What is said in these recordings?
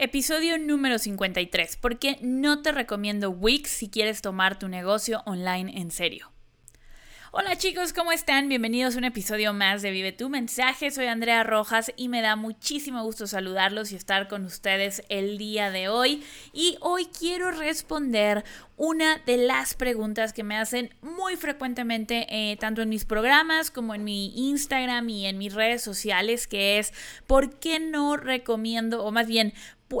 Episodio número 53. ¿Por qué no te recomiendo Wix si quieres tomar tu negocio online en serio? Hola chicos, ¿cómo están? Bienvenidos a un episodio más de Vive tu mensaje. Soy Andrea Rojas y me da muchísimo gusto saludarlos y estar con ustedes el día de hoy. Y hoy quiero responder una de las preguntas que me hacen muy frecuentemente, eh, tanto en mis programas como en mi Instagram y en mis redes sociales, que es ¿por qué no recomiendo, o más bien,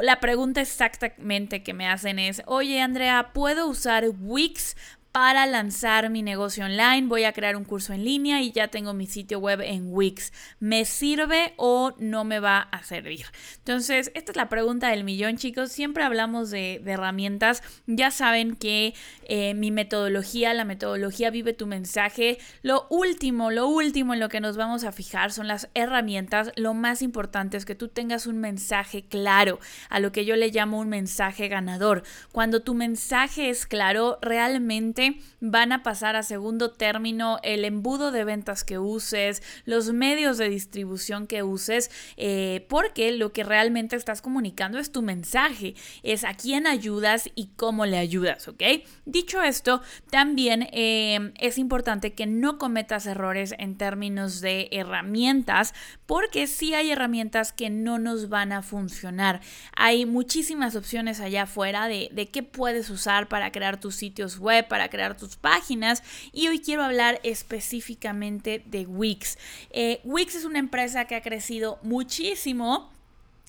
la pregunta exactamente que me hacen es, oye Andrea, ¿puedo usar Wix para lanzar mi negocio online. Voy a crear un curso en línea y ya tengo mi sitio web en Wix. ¿Me sirve o no me va a servir? Entonces, esta es la pregunta del millón, chicos. Siempre hablamos de, herramientas. Ya saben que eh, mi metodología, la metodología Vive tu mensaje, lo último, lo último en lo que nos vamos a fijar son las herramientas. Lo más importante es que tú tengas un mensaje claro, a lo que yo le llamo un mensaje ganador. Cuando tu mensaje es claro, realmente van a pasar a segundo término el embudo de ventas que uses, los medios de distribución que uses, eh, porque lo que realmente estás comunicando es tu mensaje, es a quién ayudas y cómo le ayudas, ¿ok? Dicho esto, también eh, es importante que no cometas errores en términos de herramientas, porque sí hay herramientas que no nos van a funcionar. Hay muchísimas opciones allá afuera de, de qué puedes usar para crear tus sitios web, para crear tus páginas y hoy quiero hablar específicamente de Wix. Eh, Wix es una empresa que ha crecido muchísimo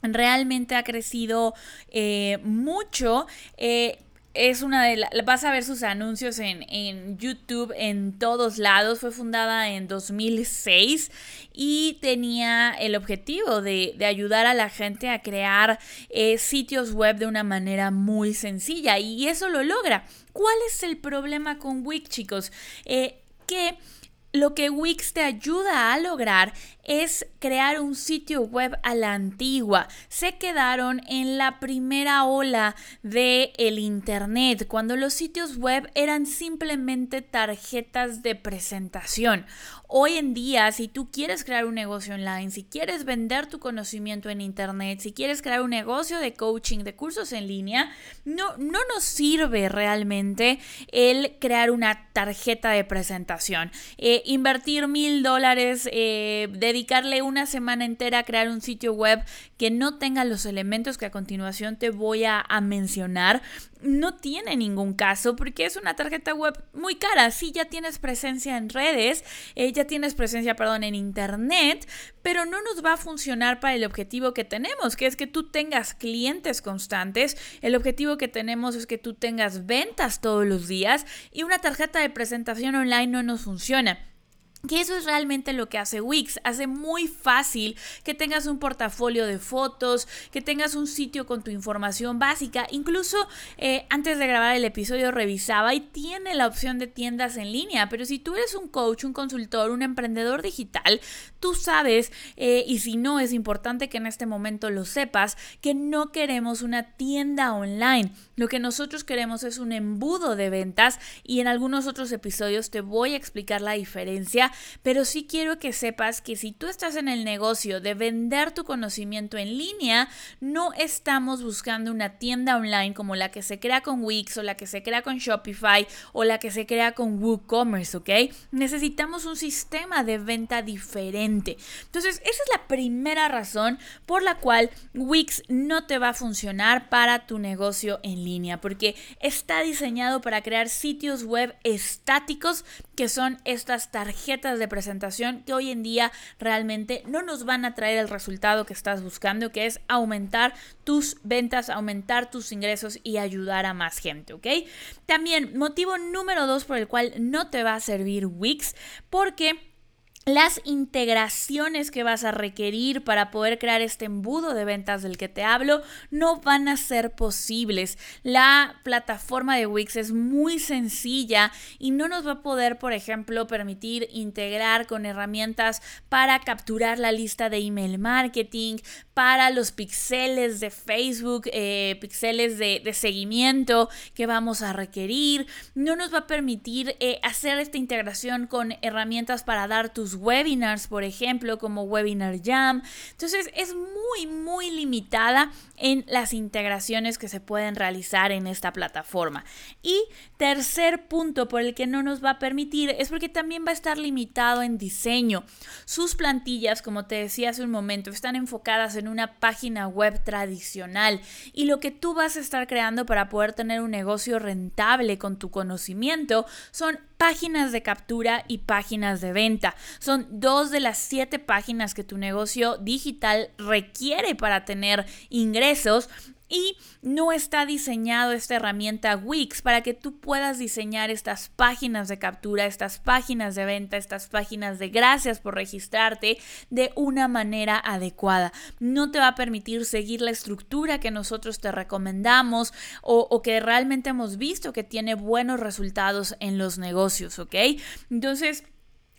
realmente ha crecido eh, mucho. Eh, es una de las, vas a ver sus anuncios en, YouTube en todos lados. Fue fundada en 2006 y tenía el objetivo de, ayudar a la gente a crear eh, sitios web de una manera muy sencilla y eso lo logra. ¿Cuál es el problema con Wix, chicos? Eh, que lo que Wix te ayuda a lograr es crear un sitio web a la antigua. Se quedaron en la primera ola de el internet, cuando los sitios web eran simplemente tarjetas de presentación. Hoy en día, si tú quieres crear un negocio online, si quieres vender tu conocimiento en internet, si quieres crear un negocio de coaching, de cursos en línea, no, no nos sirve realmente el crear una tarjeta de presentación. Eh, invertir mil dólares, eh, dedicarle una semana entera a crear un sitio web que no tenga los elementos que a continuación te voy a, mencionar, no tiene ningún caso porque es una tarjeta web muy cara. Sí, ya tienes presencia en redes, eh, ya tienes presencia, perdón, en internet, pero no nos va a funcionar para el objetivo que tenemos, que es que tú tengas clientes constantes. El objetivo que tenemos es que tú tengas ventas todos los días y una tarjeta de presentación online no nos funciona. Que eso es realmente lo que hace Wix. Hace muy fácil que tengas un portafolio de fotos, que tengas un sitio con tu información básica. Incluso eh, antes de grabar el episodio revisaba y tiene la opción de tiendas en línea. Pero si tú eres un coach, un consultor, un emprendedor digital, tú sabes, eh, y si no, es importante que en este momento lo sepas, que no queremos una tienda online. Lo que nosotros queremos es un embudo de ventas y en algunos otros episodios te voy a explicar la diferencia pero sí quiero que sepas que si tú estás en el negocio de vender tu conocimiento en línea, no estamos buscando una tienda online como la que se crea con Wix o la que se crea con Shopify o la que se crea con WooCommerce, ¿ok? Necesitamos un sistema de venta diferente. Entonces, esa es la primera razón por la cual Wix no te va a funcionar para tu negocio en línea, porque está diseñado para crear sitios web estáticos que son estas tarjetas de presentación que hoy en día realmente no nos van a traer el resultado que estás buscando, que es aumentar tus ventas, aumentar tus ingresos y ayudar a más gente, ¿ok? También, motivo número dos por el cual no te va a servir Wix, porque las integraciones que vas a requerir para poder crear este embudo de ventas del que te hablo no van a ser posibles. La plataforma de Wix es muy sencilla y no nos va a poder, por ejemplo, permitir integrar con herramientas para capturar la lista de email marketing, para los pixeles de Facebook, eh, pixeles de, seguimiento que vamos a requerir. No nos va a permitir eh, hacer esta integración con herramientas para dar tus webinars, por ejemplo, como Webinar Jam. Entonces es muy, muy limitada en las integraciones que se pueden realizar en esta plataforma. Y tercer punto por el que no nos va a permitir es porque también va a estar limitado en diseño. Sus plantillas, como te decía hace un momento, están enfocadas en una página web tradicional y lo que tú vas a estar creando para poder tener un negocio rentable con tu conocimiento son páginas de captura y páginas de venta. Son dos de las siete páginas que tu negocio digital requiere para tener ingresos y no está diseñado esta herramienta Wix para que tú puedas diseñar estas páginas de captura, estas páginas de venta, estas páginas de gracias por registrarte de una manera adecuada. No te va a permitir seguir la estructura que nosotros te recomendamos o, que realmente hemos visto que tiene buenos resultados en los negocios, ¿ok? Entonces...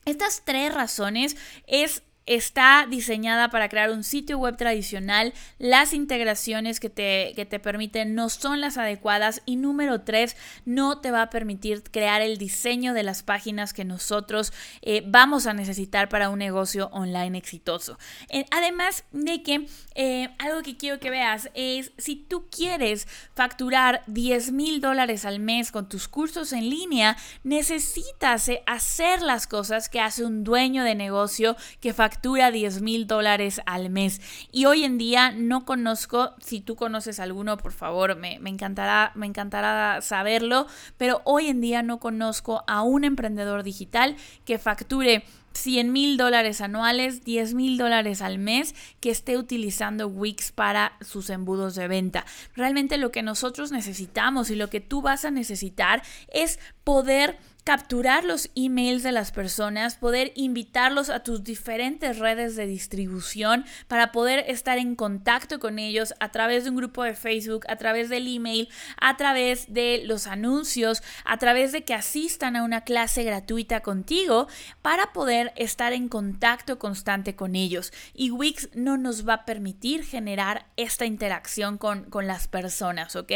Estas tres razones es está diseñada para crear un sitio web tradicional, las integraciones que te, te permiten no son las adecuadas y número tres, no te va a permitir crear el diseño de las páginas que nosotros eh, vamos a necesitar para un negocio online exitoso. Eh, además de que eh, algo que quiero que veas es si tú quieres facturar 10 mil dólares al mes con tus cursos en línea, necesitas hacer las cosas que hace un dueño de negocio que factura factura 10 mil dólares al mes. Y hoy en día no conozco, si tú conoces alguno, por favor, me, encantará, me encantará saberlo, pero hoy en día no conozco a un emprendedor digital que facture 100 mil dólares anuales, 10 mil dólares al mes que esté utilizando Wix para sus embudos de venta. Realmente lo que nosotros necesitamos y lo que tú vas a necesitar es poder capturar los emails de las personas, poder invitarlos a tus diferentes redes de distribución para poder estar en contacto con ellos a través de un grupo de Facebook, a través del email, a través de los anuncios, a través de que asistan a una clase gratuita contigo para poder estar en contacto constante con ellos. Y Wix no nos va a permitir generar esta interacción con, con las personas, ¿ok?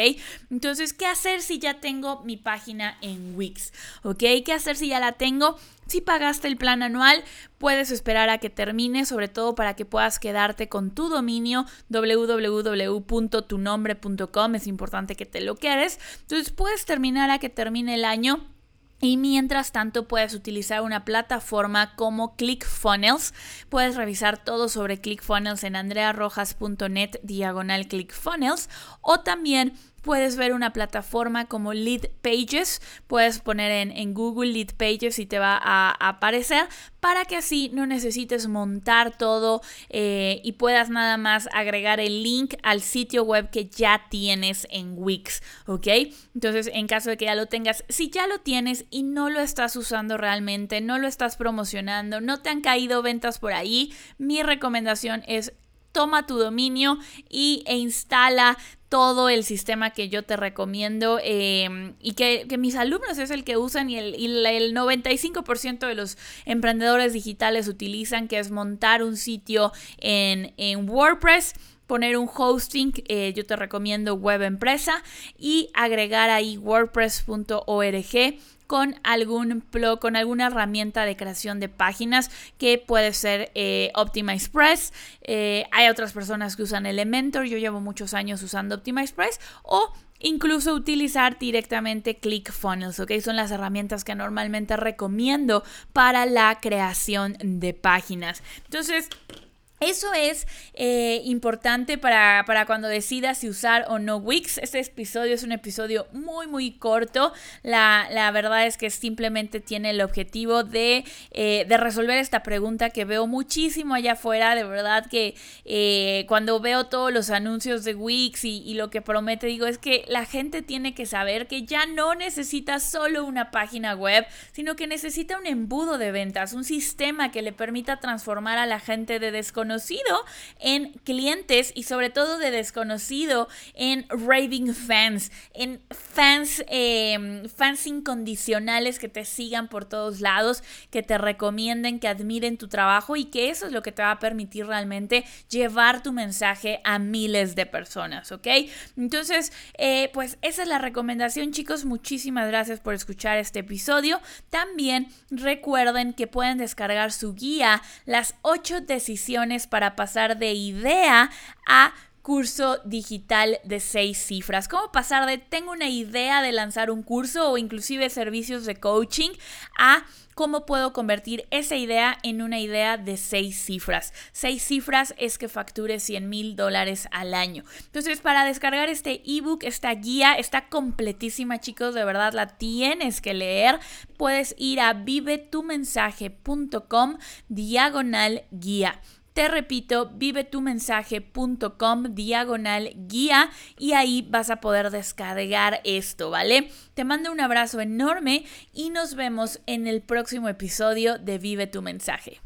Entonces, ¿qué hacer si ya tengo mi página en Wix? ¿Ok? ¿Qué hacer si ya la tengo? Si pagaste el plan anual, puedes esperar a que termine, sobre todo para que puedas quedarte con tu dominio www.tunombre.com. Es importante que te lo quedes. Entonces puedes terminar a que termine el año. Y mientras tanto puedes utilizar una plataforma como ClickFunnels. Puedes revisar todo sobre ClickFunnels en andrearrojas.net diagonal ClickFunnels o también Puedes ver una plataforma como Lead Pages, puedes poner en, Google Lead Pages y te va a, aparecer para que así no necesites montar todo eh, y puedas nada más agregar el link al sitio web que ya tienes en Wix, ¿ok? Entonces, en caso de que ya lo tengas, si ya lo tienes y no lo estás usando realmente, no lo estás promocionando, no te han caído ventas por ahí, mi recomendación es toma tu dominio y, e instala todo el sistema que yo te recomiendo em, y que, mis alumnos es el que usan y el, el 95% de los emprendedores digitales utilizan, que es montar un sitio en, en WordPress poner un hosting, eh, yo te recomiendo Web Empresa y agregar ahí wordpress.org con algún blog, con alguna herramienta de creación de páginas que puede ser eh, OptimizePress. Eh, hay otras personas que usan Elementor, yo llevo muchos años usando OptimizePress o incluso utilizar directamente ClickFunnels, ¿ok? Son las herramientas que normalmente recomiendo para la creación de páginas. Entonces, eso es eh, importante para, cuando decidas si usar o no Wix. Este episodio es un episodio muy, muy corto. La, verdad es que simplemente tiene el objetivo de, eh, de, resolver esta pregunta que veo muchísimo allá afuera. De verdad que eh, cuando veo todos los anuncios de Wix y, y lo que promete, digo, es que la gente tiene que saber que ya no necesita solo una página web, sino que necesita un embudo de ventas, un sistema que le permita transformar a la gente de desconocido desconocido en clientes y sobre todo de desconocido en raving fans, en fans, fans incondicionales que te sigan por todos lados, que te recomienden, que admiren tu trabajo y que eso es lo que te va a permitir realmente llevar tu mensaje a miles de personas, ¿ok? Entonces, eh, pues esa es la recomendación, chicos. Muchísimas gracias por escuchar este episodio. También recuerden que pueden descargar su guía, las ocho decisiones para pasar de idea a curso digital de seis cifras. ¿Cómo pasar de tengo una idea de lanzar un curso o inclusive servicios de coaching a cómo puedo convertir esa idea en una idea de seis cifras. Seis cifras es que facture 100 mil dólares al año. Entonces, para descargar este ebook, esta guía está completísima, chicos. De verdad, la tienes que leer. Puedes ir a vivetumensaje.com diagonal guía. Te repito, vivetumensaje.com diagonal guía y ahí vas a poder descargar esto, ¿vale? Te mando un abrazo enorme y nos vemos en el próximo episodio de Vive tu mensaje.